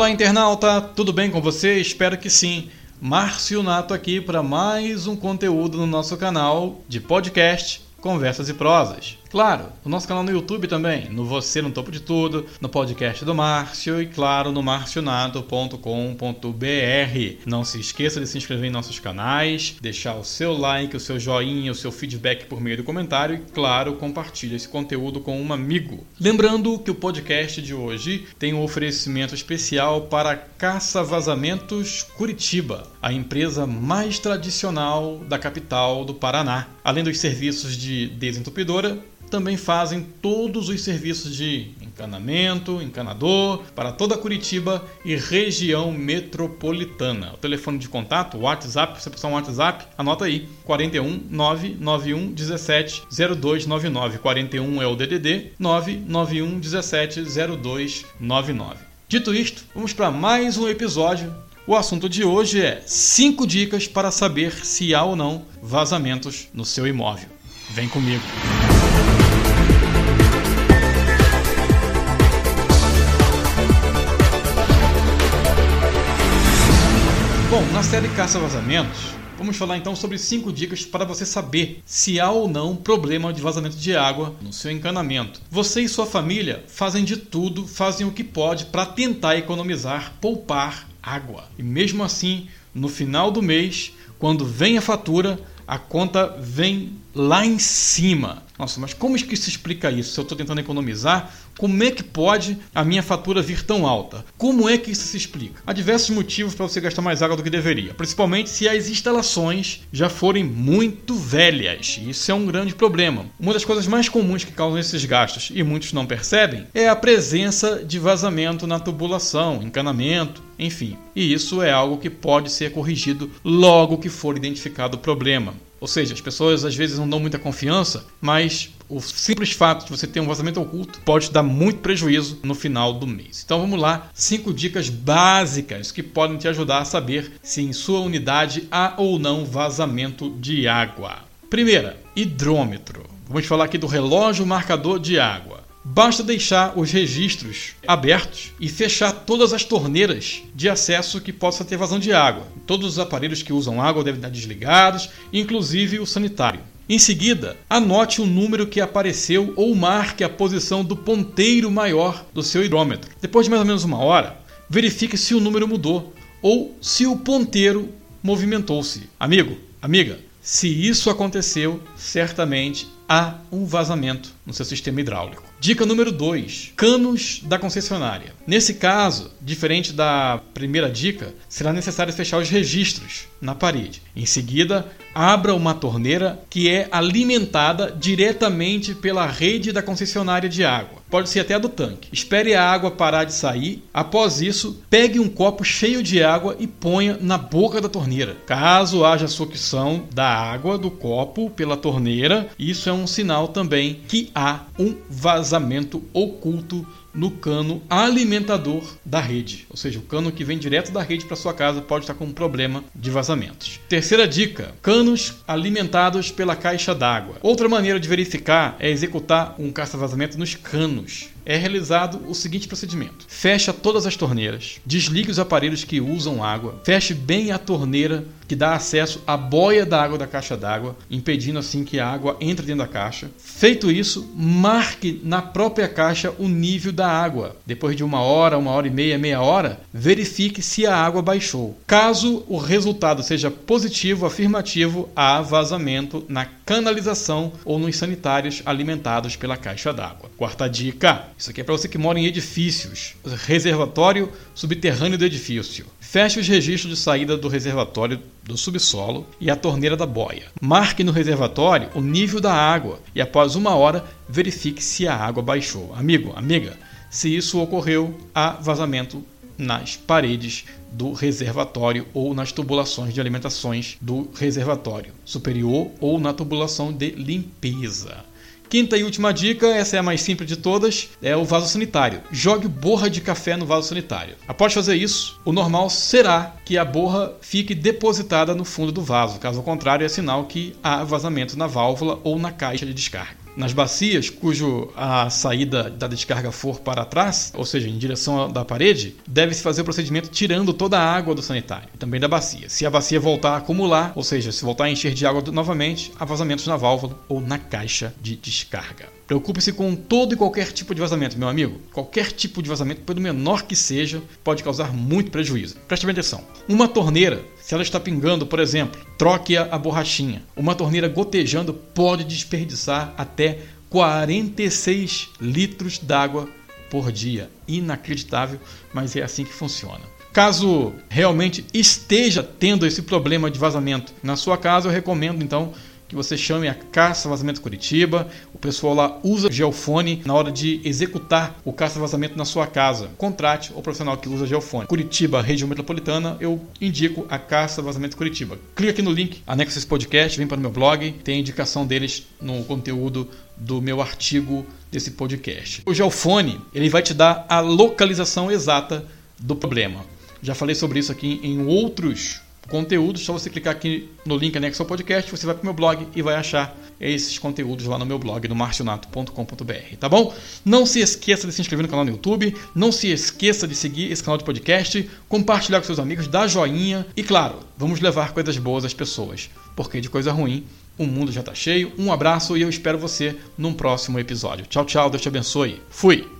Olá, internauta, tudo bem com você? Espero que sim. Márcio Nato aqui para mais um conteúdo no nosso canal de podcast Conversas e Prosas. Claro, o nosso canal no YouTube também, no Você no Topo de Tudo, no podcast do Márcio e, claro, no marcionato.com.br. Não se esqueça de se inscrever em nossos canais, deixar o seu like, o seu joinha, o seu feedback por meio do comentário e, claro, compartilhe esse conteúdo com um amigo. Lembrando que o podcast de hoje tem um oferecimento especial para Caça Vazamentos Curitiba, a empresa mais tradicional da capital do Paraná. Além dos serviços de desentupidora, também fazem todos os serviços de encanamento, encanador para toda Curitiba e região metropolitana. O telefone de contato, o WhatsApp, você precisar um WhatsApp, anota aí: 41 991 17 0299. 41 é o DDD 991 17 0299. Dito isto, vamos para mais um episódio. O assunto de hoje é 5 dicas para saber se há ou não vazamentos no seu imóvel. Vem comigo. Bom, na série Caça Vazamentos, vamos falar então sobre 5 dicas para você saber se há ou não problema de vazamento de água no seu encanamento. Você e sua família fazem de tudo, fazem o que pode para tentar economizar, poupar água. E mesmo assim, no final do mês, quando vem a fatura, a conta vem lá em cima. Nossa, mas como é que se explica isso? Se eu estou tentando economizar, como é que pode a minha fatura vir tão alta? Como é que isso se explica? Há diversos motivos para você gastar mais água do que deveria, principalmente se as instalações já forem muito velhas. Isso é um grande problema. Uma das coisas mais comuns que causam esses gastos, e muitos não percebem, é a presença de vazamento na tubulação, encanamento, enfim. E isso é algo que pode ser corrigido logo que for identificado o problema. Ou seja, as pessoas às vezes não dão muita confiança, mas o simples fato de você ter um vazamento oculto pode dar muito prejuízo no final do mês. Então vamos lá, cinco dicas básicas que podem te ajudar a saber se em sua unidade há ou não vazamento de água. Primeira, hidrômetro. Vamos falar aqui do relógio marcador de água. Basta deixar os registros abertos e fechar todas as torneiras de acesso que possa ter vazão de água. Todos os aparelhos que usam água devem estar desligados, inclusive o sanitário. Em seguida, anote o número que apareceu ou marque a posição do ponteiro maior do seu hidrômetro. Depois de mais ou menos uma hora, verifique se o número mudou ou se o ponteiro movimentou-se. Amigo, amiga, se isso aconteceu, certamente há um vazamento no seu sistema hidráulico. Dica número 2: canos da concessionária. Nesse caso, diferente da primeira dica, será necessário fechar os registros na parede. Em seguida, abra uma torneira que é alimentada diretamente pela rede da concessionária de água. Pode ser até a do tanque. Espere a água parar de sair. Após isso, pegue um copo cheio de água e ponha na boca da torneira. Caso haja sucção da água do copo pela torneira, isso é um sinal também que há um vazamento oculto no cano alimentador da rede. Ou seja, o cano que vem direto da rede para sua casa pode estar com um problema de vazamentos. Terceira dica: canos alimentados pela caixa d'água. Outra maneira de verificar é executar um caça-vazamento nos canos é realizado o seguinte procedimento: fecha todas as torneiras, desligue os aparelhos que usam água, feche bem a torneira que dá acesso à boia da água da caixa d'água, impedindo assim que a água entre dentro da caixa. Feito isso, marque na própria caixa o nível da água. Depois de uma hora, uma hora e meia, meia hora, verifique se a água baixou. Caso o resultado seja positivo, afirmativo, há vazamento na canalização ou nos sanitários alimentados pela caixa d'água. Quarta dica: isso aqui é para você que mora em edifícios. Reservatório subterrâneo do edifício. Feche os registros de saída do reservatório do subsolo e a torneira da boia. Marque no reservatório o nível da água e após uma hora verifique se a água baixou. Amigo, amiga, se isso ocorreu, há vazamento nas paredes do reservatório ou nas tubulações de alimentações do reservatório superior ou na tubulação de limpeza. Quinta e última dica, essa é a mais simples de todas, é o vaso sanitário. Jogue borra de café no vaso sanitário. Após fazer isso, o normal será que a borra fique depositada no fundo do vaso. Caso contrário, é sinal que há vazamento na válvula ou na caixa de descarga. Nas bacias cujo a saída da descarga for para trás, ou seja, em direção da parede, deve-se fazer o procedimento tirando toda a água do sanitário, também da bacia. Se a bacia voltar a acumular, ou seja, se voltar a encher de água novamente, há vazamentos na válvula ou na caixa de descarga. Preocupe-se com todo e qualquer tipo de vazamento, meu amigo. Qualquer tipo de vazamento, pelo menor que seja, pode causar muito prejuízo. Preste bem atenção. Uma torneira, se ela está pingando, por exemplo, troque a borrachinha. Uma torneira gotejando pode desperdiçar até 46 litros d'água por dia. Inacreditável, mas é assim que funciona. Caso realmente esteja tendo esse problema de vazamento na sua casa, eu recomendo então que você chame a Caça Vazamento Curitiba. O pessoal lá usa geofone na hora de executar o caça vazamento na sua casa. Contrate o profissional que usa geofone. Curitiba, região metropolitana, eu indico a Caça Vazamento Curitiba. Clique aqui no link, anexa esse podcast, vem para o meu blog, tem indicação deles no conteúdo do meu artigo desse podcast. O geofone, ele vai te dar a localização exata do problema. Já falei sobre isso aqui em outros conteúdos, só você clicar aqui no link anexo ao podcast, você vai para o meu blog e vai achar esses conteúdos lá no meu blog, no marcionato.com.br, tá bom? Não se esqueça de se inscrever no canal no YouTube, não se esqueça de seguir esse canal de podcast, compartilhar com seus amigos, dar joinha e, claro, vamos levar coisas boas às pessoas, porque de coisa ruim o mundo já está cheio. Um abraço e eu espero você num próximo episódio. Tchau, tchau, Deus te abençoe. Fui!